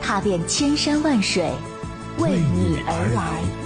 踏遍千山万水，为你而来。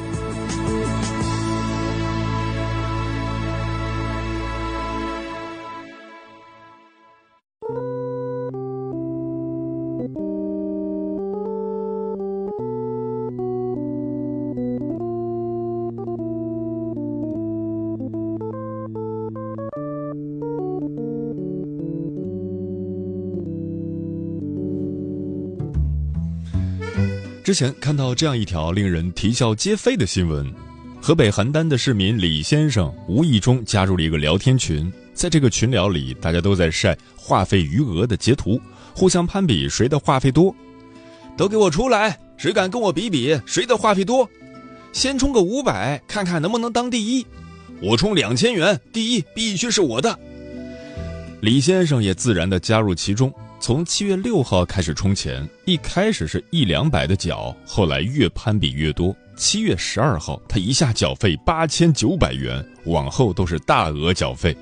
之前看到这样一条令人啼笑皆非的新闻：河北邯郸的市民李先生无意中加入了一个聊天群，在这个群聊里，大家都在晒话费余额的截图，互相攀比谁的话费多。都给我出来！谁敢跟我比比谁的话费多？先充个五百，看看能不能当第一。我充两千元，第一必须是我的。李先生也自然的加入其中。从七月六号开始充钱，一开始是一两百的缴，后来越攀比越多。七月十二号，他一下缴费八千九百元，往后都是大额缴费，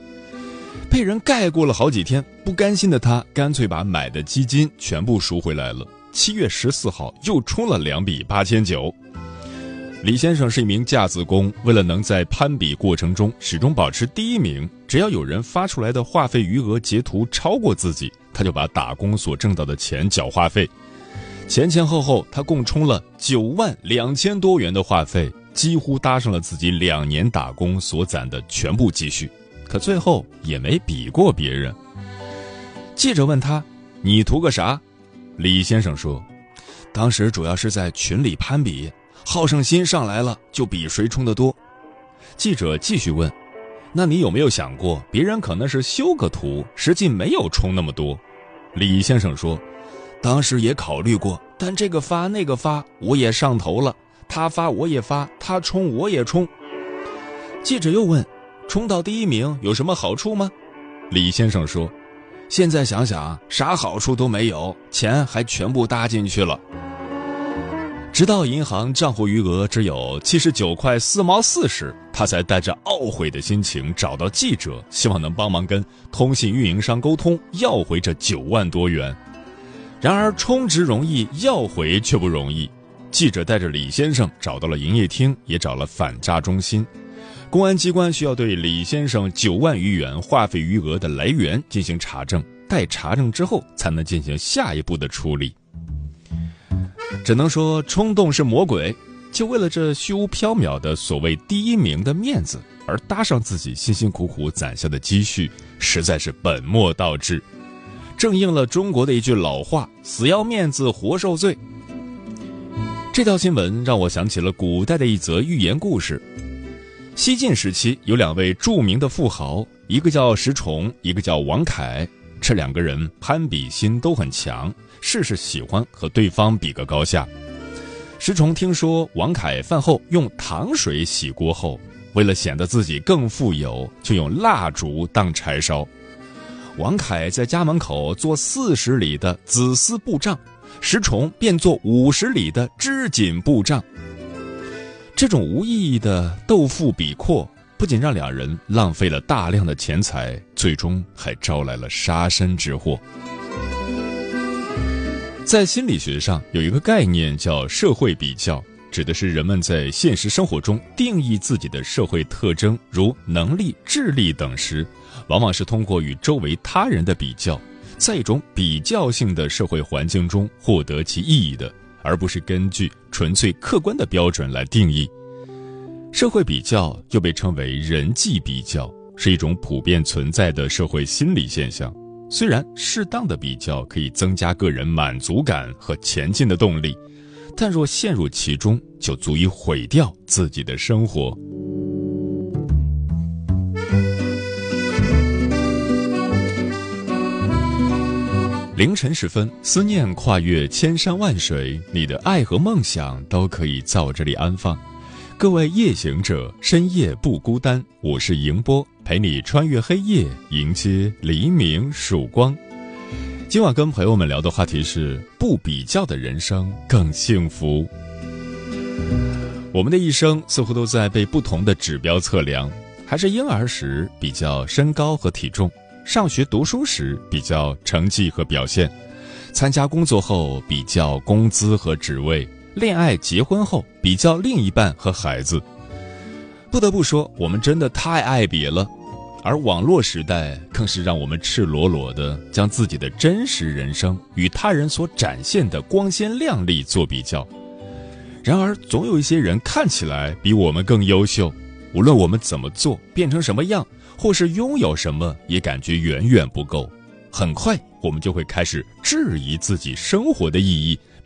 被人盖过了好几天。不甘心的他，干脆把买的基金全部赎回来了。七月十四号又充了两笔八千九。李先生是一名架子工，为了能在攀比过程中始终保持第一名，只要有人发出来的话费余额截图超过自己，他就把打工所挣到的钱缴话费。前前后后，他共充了九万两千多元的话费，几乎搭上了自己两年打工所攒的全部积蓄。可最后也没比过别人。记者问他：“你图个啥？”李先生说：“当时主要是在群里攀比。”好胜心上来了，就比谁充的多。记者继续问：“那你有没有想过，别人可能是修个图，实际没有充那么多？”李先生说：“当时也考虑过，但这个发那个发，我也上头了。他发我也发，他冲我也冲。”记者又问：“冲到第一名有什么好处吗？”李先生说：“现在想想，啥好处都没有，钱还全部搭进去了。”直到银行账户余额只有七十九块四毛四时，他才带着懊悔的心情找到记者，希望能帮忙跟通信运营商沟通要回这九万多元。然而充值容易，要回却不容易。记者带着李先生找到了营业厅，也找了反诈中心。公安机关需要对李先生九万余元话费余额的来源进行查证，待查证之后，才能进行下一步的处理。只能说冲动是魔鬼，就为了这虚无缥缈的所谓第一名的面子，而搭上自己辛辛苦苦攒下的积蓄，实在是本末倒置。正应了中国的一句老话：“死要面子活受罪。”这条新闻让我想起了古代的一则寓言故事。西晋时期有两位著名的富豪，一个叫石崇，一个叫王凯。这两个人攀比心都很强。事事喜欢和对方比个高下。石崇听说王凯饭后用糖水洗锅后，为了显得自己更富有，就用蜡烛当柴烧。王凯在家门口做四十里的紫丝布帐，石崇便做五十里的织锦布帐。这种无意义的斗富比阔，不仅让两人浪费了大量的钱财，最终还招来了杀身之祸。在心理学上有一个概念叫社会比较，指的是人们在现实生活中定义自己的社会特征，如能力、智力等时，往往是通过与周围他人的比较，在一种比较性的社会环境中获得其意义的，而不是根据纯粹客观的标准来定义。社会比较又被称为人际比较，是一种普遍存在的社会心理现象。虽然适当的比较可以增加个人满足感和前进的动力，但若陷入其中，就足以毁掉自己的生活。凌晨时分，思念跨越千山万水，你的爱和梦想都可以在我这里安放。各位夜行者，深夜不孤单，我是迎波，陪你穿越黑夜，迎接黎明曙光。今晚跟朋友们聊的话题是：不比较的人生更幸福。我们的一生似乎都在被不同的指标测量，还是婴儿时比较身高和体重，上学读书时比较成绩和表现，参加工作后比较工资和职位。恋爱结婚后比较另一半和孩子，不得不说，我们真的太爱比了。而网络时代更是让我们赤裸裸的将自己的真实人生与他人所展现的光鲜亮丽做比较。然而，总有一些人看起来比我们更优秀，无论我们怎么做，变成什么样，或是拥有什么，也感觉远远不够。很快，我们就会开始质疑自己生活的意义。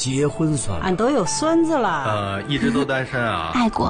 结婚算俺都有孙子了。呃，一直都单身啊。爱过。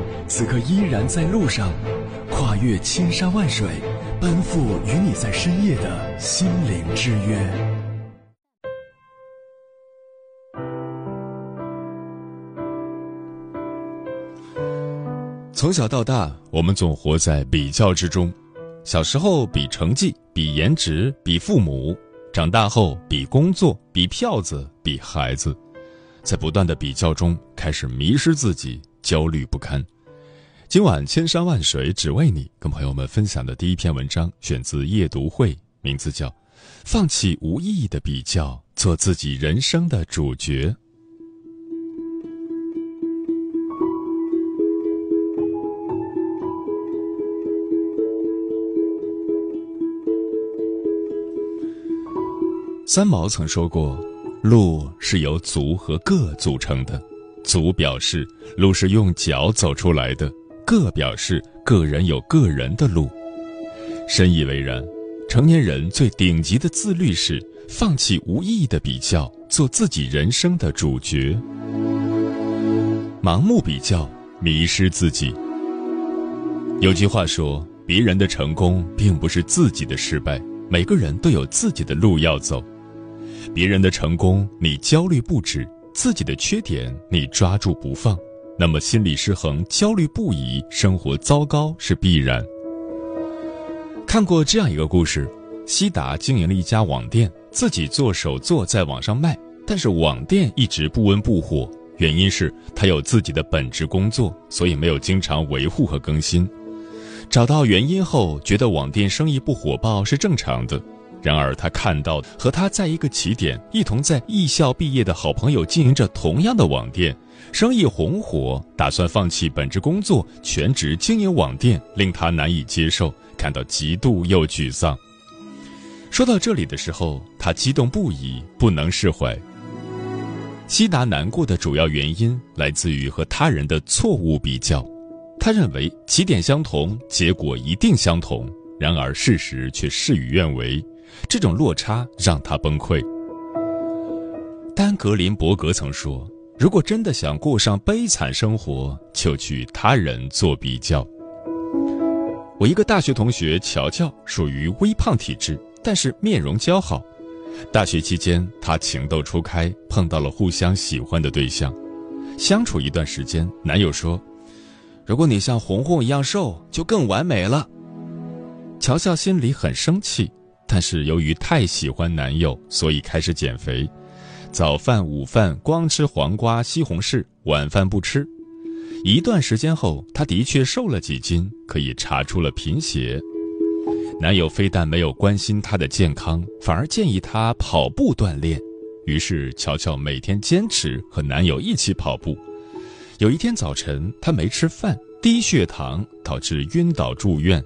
此刻依然在路上，跨越千山万水，奔赴与你在深夜的心灵之约。从小到大，我们总活在比较之中。小时候比成绩，比颜值，比父母；长大后比工作，比票子，比孩子。在不断的比较中，开始迷失自己，焦虑不堪。今晚千山万水只为你，跟朋友们分享的第一篇文章选自夜读会，名字叫《放弃无意义的比较，做自己人生的主角》。三毛曾说过。路是由足和个组成的，足表示路是用脚走出来的，各表示个人有个人的路。深以为然，成年人最顶级的自律是放弃无意义的比较，做自己人生的主角。盲目比较，迷失自己。有句话说，别人的成功并不是自己的失败，每个人都有自己的路要走。别人的成功，你焦虑不止；自己的缺点，你抓住不放。那么心理失衡、焦虑不已，生活糟糕是必然。看过这样一个故事：西达经营了一家网店，自己做手作在网上卖，但是网店一直不温不火，原因是他有自己的本职工作，所以没有经常维护和更新。找到原因后，觉得网店生意不火爆是正常的。然而，他看到和他在一个起点、一同在艺校毕业的好朋友经营着同样的网店，生意红火，打算放弃本职工作，全职经营网店，令他难以接受，感到嫉妒又沮丧。说到这里的时候，他激动不已，不能释怀。西达难过的主要原因来自于和他人的错误比较，他认为起点相同，结果一定相同，然而事实却事与愿违。这种落差让他崩溃。丹格林伯格曾说：“如果真的想过上悲惨生活，就去他人做比较。”我一个大学同学乔乔属于微胖体质，但是面容姣好。大学期间，他情窦初开，碰到了互相喜欢的对象。相处一段时间，男友说：“如果你像红红一样瘦，就更完美了。”乔乔心里很生气。但是由于太喜欢男友，所以开始减肥。早饭、午饭光吃黄瓜、西红柿，晚饭不吃。一段时间后，她的确瘦了几斤，可以查出了贫血。男友非但没有关心她的健康，反而建议她跑步锻炼。于是，乔乔每天坚持和男友一起跑步。有一天早晨，她没吃饭，低血糖导致晕倒住院。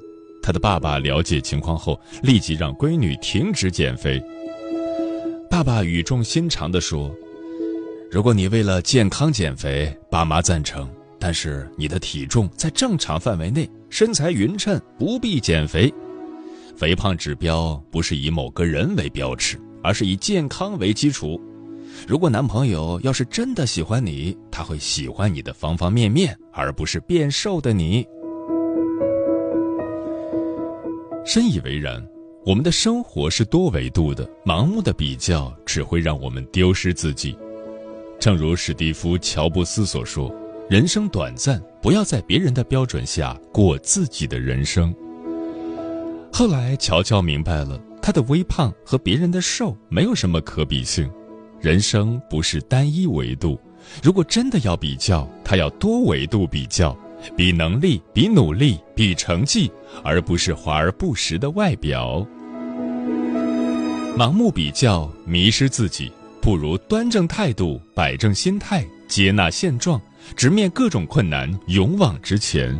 他的爸爸了解情况后，立即让闺女停止减肥。爸爸语重心长地说：“如果你为了健康减肥，爸妈赞成；但是你的体重在正常范围内，身材匀称，不必减肥。肥胖指标不是以某个人为标尺，而是以健康为基础。如果男朋友要是真的喜欢你，他会喜欢你的方方面面，而不是变瘦的你。”深以为然。我们的生活是多维度的，盲目的比较只会让我们丢失自己。正如史蒂夫·乔布斯所说：“人生短暂，不要在别人的标准下过自己的人生。”后来，乔乔明白了，他的微胖和别人的瘦没有什么可比性。人生不是单一维度，如果真的要比较，他要多维度比较。比能力，比努力，比成绩，而不是华而不实的外表。盲目比较，迷失自己，不如端正态度，摆正心态，接纳现状，直面各种困难，勇往直前。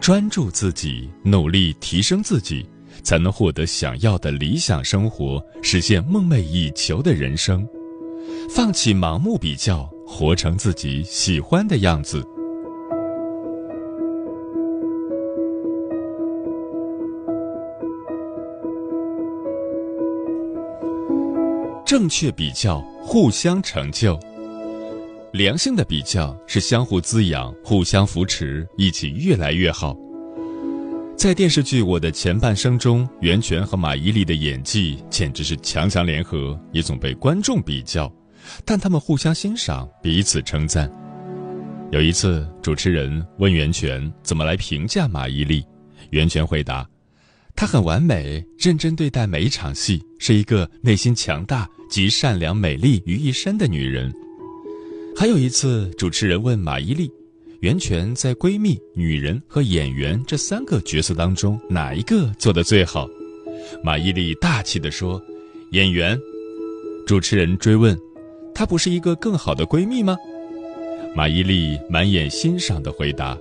专注自己，努力提升自己，才能获得想要的理想生活，实现梦寐以求的人生。放弃盲目比较，活成自己喜欢的样子。正确比较，互相成就；良性的比较是相互滋养、互相扶持，一起越来越好。在电视剧《我的前半生》中，袁泉和马伊琍的演技简直是强强联合，也总被观众比较，但他们互相欣赏，彼此称赞。有一次，主持人问袁泉怎么来评价马伊琍，袁泉回答：“她很完美，认真对待每一场戏，是一个内心强大。”集善良、美丽于一身的女人。还有一次，主持人问马伊琍：“袁泉在闺蜜、女人和演员这三个角色当中，哪一个做的最好？”马伊琍大气地说：“演员。”主持人追问：“她不是一个更好的闺蜜吗？”马伊琍满眼欣赏地回答：“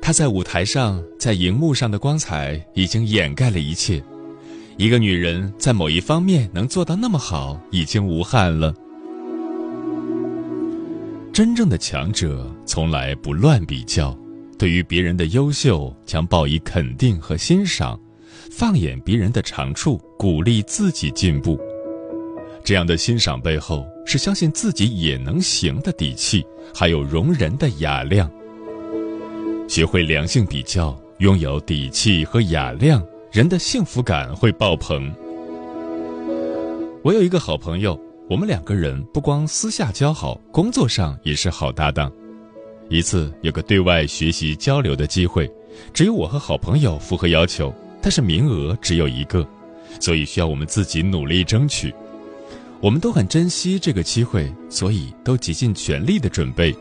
她在舞台上，在荧幕上的光彩已经掩盖了一切。”一个女人在某一方面能做到那么好，已经无憾了。真正的强者从来不乱比较，对于别人的优秀将报以肯定和欣赏，放眼别人的长处，鼓励自己进步。这样的欣赏背后是相信自己也能行的底气，还有容人的雅量。学会良性比较，拥有底气和雅量。人的幸福感会爆棚。我有一个好朋友，我们两个人不光私下交好，工作上也是好搭档。一次有个对外学习交流的机会，只有我和好朋友符合要求，但是名额只有一个，所以需要我们自己努力争取。我们都很珍惜这个机会，所以都竭尽全力的准备。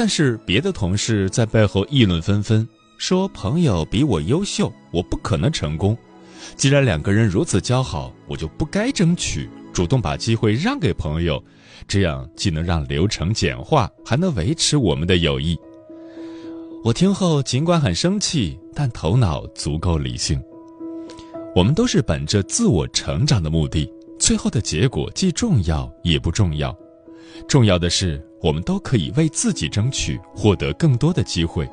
但是别的同事在背后议论纷纷。说朋友比我优秀，我不可能成功。既然两个人如此交好，我就不该争取，主动把机会让给朋友，这样既能让流程简化，还能维持我们的友谊。我听后尽管很生气，但头脑足够理性。我们都是本着自我成长的目的，最后的结果既重要也不重要，重要的是我们都可以为自己争取，获得更多的机会。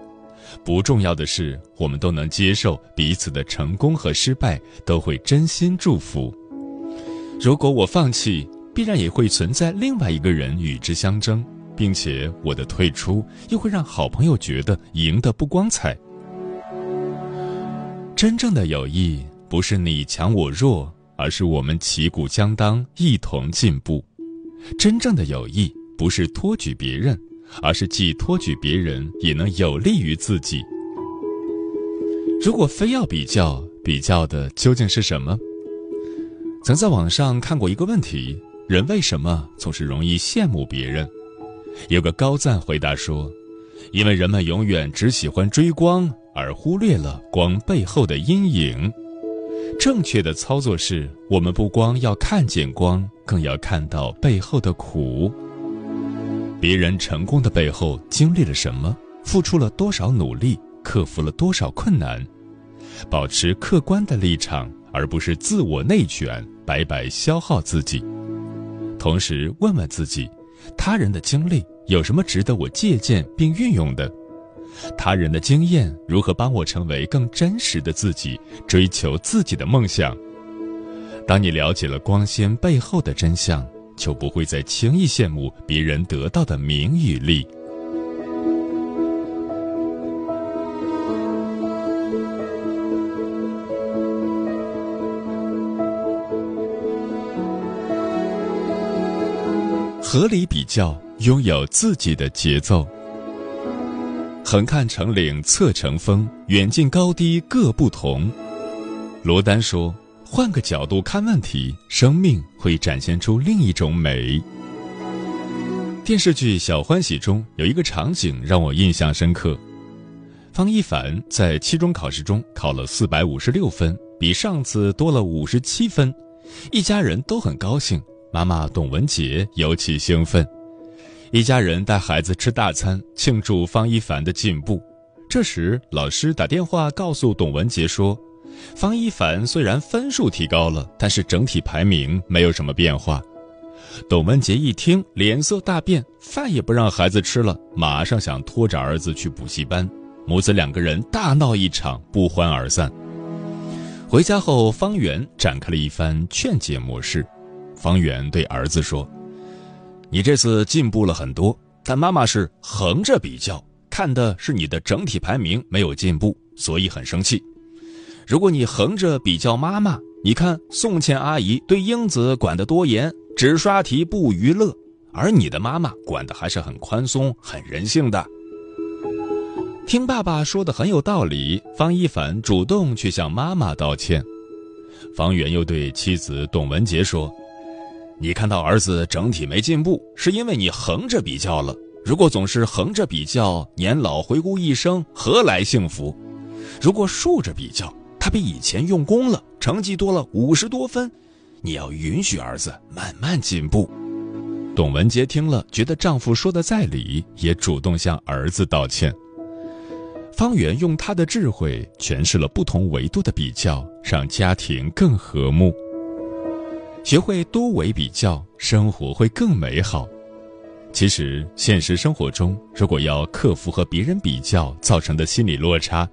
不重要的是，我们都能接受彼此的成功和失败，都会真心祝福。如果我放弃，必然也会存在另外一个人与之相争，并且我的退出又会让好朋友觉得赢得不光彩。真正的友谊不是你强我弱，而是我们旗鼓相当，一同进步。真正的友谊不是托举别人。而是既托举别人，也能有利于自己。如果非要比较，比较的究竟是什么？曾在网上看过一个问题：人为什么总是容易羡慕别人？有个高赞回答说：“因为人们永远只喜欢追光，而忽略了光背后的阴影。正确的操作是，我们不光要看见光，更要看到背后的苦。别人成功的背后经历了什么？付出了多少努力？克服了多少困难？保持客观的立场，而不是自我内卷，白白消耗自己。同时，问问自己。”他人的经历有什么值得我借鉴并运用的？他人的经验如何帮我成为更真实的自己，追求自己的梦想？当你了解了光鲜背后的真相，就不会再轻易羡慕别人得到的名与利。合理比较，拥有自己的节奏。横看成岭侧成峰，远近高低各不同。罗丹说：“换个角度看问题，生命会展现出另一种美。”电视剧《小欢喜》中有一个场景让我印象深刻：方一凡在期中考试中考了四百五十六分，比上次多了五十七分，一家人都很高兴。妈妈董文杰尤其兴奋，一家人带孩子吃大餐庆祝方一凡的进步。这时，老师打电话告诉董文杰说：“方一凡虽然分数提高了，但是整体排名没有什么变化。”董文杰一听，脸色大变，饭也不让孩子吃了，马上想拖着儿子去补习班。母子两个人大闹一场，不欢而散。回家后，方圆展开了一番劝解模式。方圆对儿子说：“你这次进步了很多，但妈妈是横着比较，看的是你的整体排名没有进步，所以很生气。如果你横着比较妈妈，你看宋倩阿姨对英子管得多严，只刷题不娱乐，而你的妈妈管的还是很宽松、很人性的。”听爸爸说的很有道理，方一凡主动去向妈妈道歉。方圆又对妻子董文杰说。你看到儿子整体没进步，是因为你横着比较了。如果总是横着比较，年老回顾一生，何来幸福？如果竖着比较，他比以前用功了，成绩多了五十多分，你要允许儿子慢慢进步。董文杰听了，觉得丈夫说的在理，也主动向儿子道歉。方圆用他的智慧诠释了不同维度的比较，让家庭更和睦。学会多维比较，生活会更美好。其实，现实生活中，如果要克服和别人比较造成的心理落差，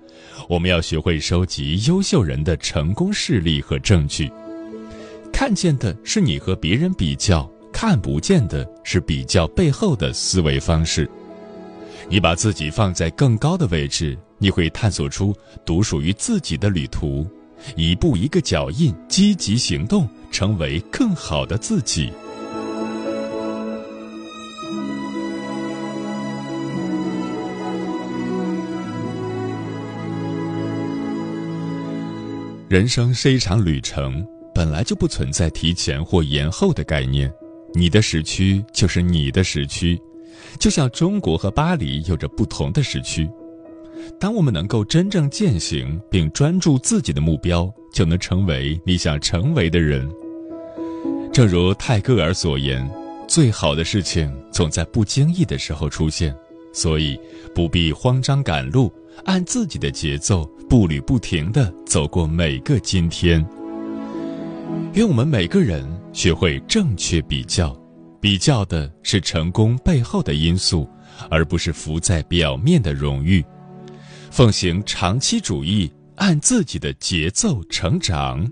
我们要学会收集优秀人的成功事例和证据。看见的是你和别人比较，看不见的是比较背后的思维方式。你把自己放在更高的位置，你会探索出独属于自己的旅途。一步一个脚印，积极行动。成为更好的自己。人生是一场旅程，本来就不存在提前或延后的概念。你的时区就是你的时区，就像中国和巴黎有着不同的时区。当我们能够真正践行并专注自己的目标，就能成为你想成为的人。正如泰戈尔所言：“最好的事情总在不经意的时候出现，所以不必慌张赶路，按自己的节奏，步履不停地走过每个今天。”愿我们每个人学会正确比较，比较的是成功背后的因素，而不是浮在表面的荣誉。奉行长期主义，按自己的节奏成长。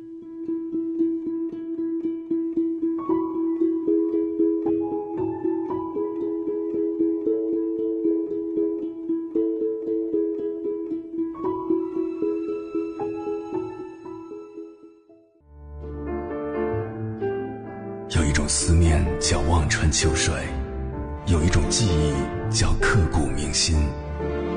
有一种思念叫望穿秋水，有一种记忆叫刻骨铭心，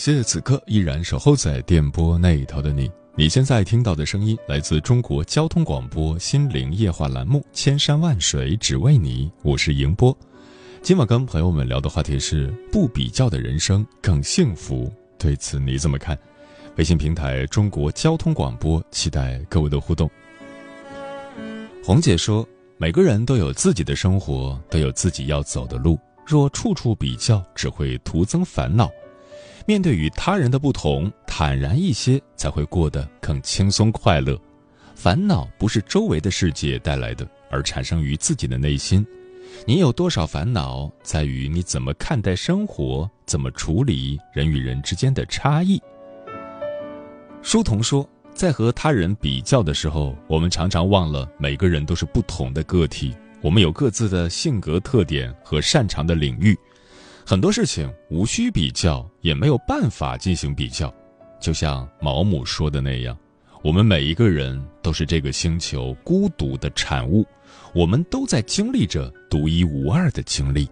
谢谢此刻依然守候在电波那一头的你。你现在听到的声音来自中国交通广播心灵夜话栏目《千山万水只为你》，我是迎波。今晚跟朋友们聊的话题是“不比较的人生更幸福”，对此你怎么看？微信平台中国交通广播，期待各位的互动。红姐说：“每个人都有自己的生活，都有自己要走的路。若处处比较，只会徒增烦恼。”面对与他人的不同，坦然一些才会过得更轻松快乐。烦恼不是周围的世界带来的，而产生于自己的内心。你有多少烦恼，在于你怎么看待生活，怎么处理人与人之间的差异。书童说，在和他人比较的时候，我们常常忘了每个人都是不同的个体，我们有各自的性格特点和擅长的领域。很多事情无需比较，也没有办法进行比较。就像毛姆说的那样，我们每一个人都是这个星球孤独的产物，我们都在经历着独一无二的经历。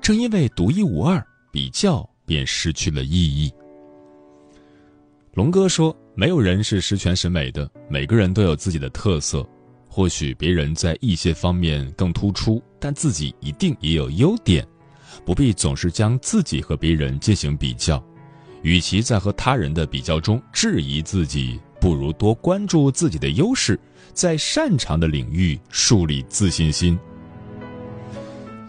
正因为独一无二，比较便失去了意义。龙哥说：“没有人是十全十美的，每个人都有自己的特色。或许别人在一些方面更突出，但自己一定也有优点。”不必总是将自己和别人进行比较，与其在和他人的比较中质疑自己，不如多关注自己的优势，在擅长的领域树立自信心。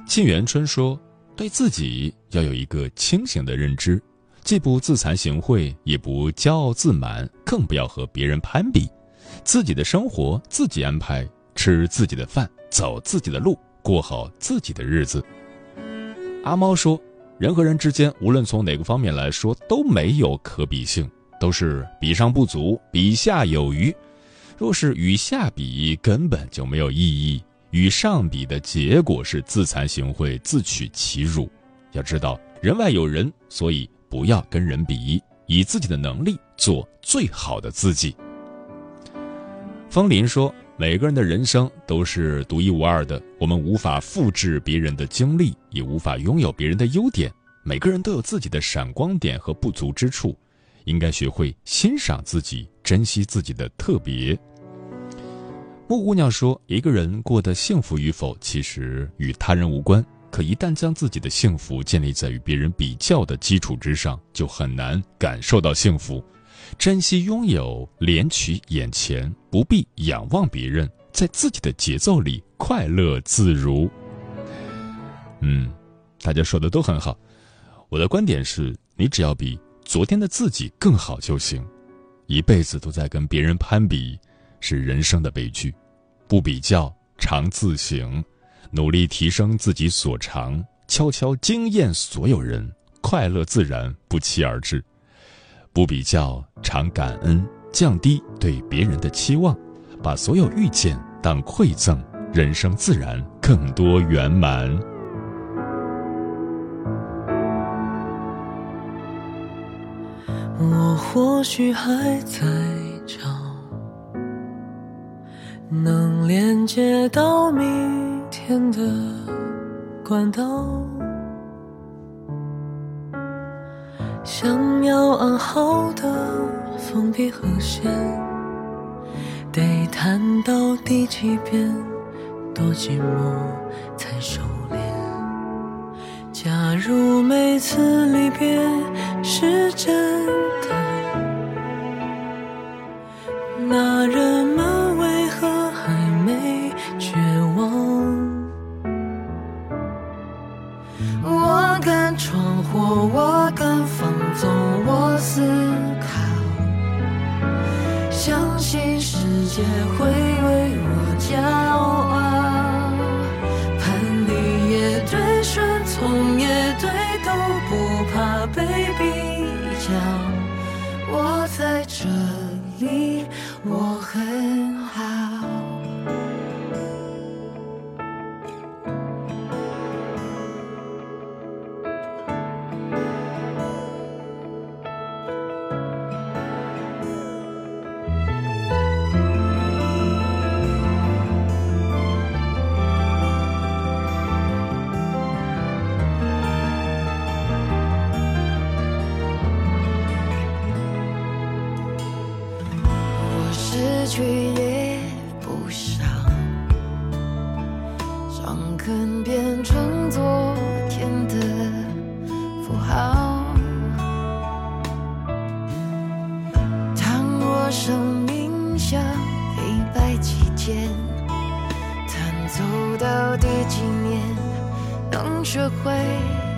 沁园春说：“对自己要有一个清醒的认知，既不自惭形秽，也不骄傲自满，更不要和别人攀比。自己的生活自己安排，吃自己的饭，走自己的路，过好自己的日子。”阿猫说：“人和人之间，无论从哪个方面来说，都没有可比性，都是比上不足，比下有余。若是与下比，根本就没有意义；与上比的结果是自惭形秽，自取其辱。要知道，人外有人，所以不要跟人比，以自己的能力做最好的自己。”风林说。每个人的人生都是独一无二的，我们无法复制别人的经历，也无法拥有别人的优点。每个人都有自己的闪光点和不足之处，应该学会欣赏自己，珍惜自己的特别。木姑娘说：“一个人过得幸福与否，其实与他人无关。可一旦将自己的幸福建立在与别人比较的基础之上，就很难感受到幸福。”珍惜拥有，怜取眼前，不必仰望别人，在自己的节奏里快乐自如。嗯，大家说的都很好。我的观点是，你只要比昨天的自己更好就行。一辈子都在跟别人攀比，是人生的悲剧。不比较，常自省，努力提升自己所长，悄悄惊艳所有人，快乐自然不期而至。不比较，常感恩，降低对别人的期望，把所有遇见当馈赠，人生自然更多圆满。我或许还在找能连接到明天的管道。想要安好的封闭和弦，得弹到第几遍，多寂寞才收敛。假如每次离别是真的，那也会为我骄傲。叛逆也对，顺从也对，都不怕被比较。我在这里，我学会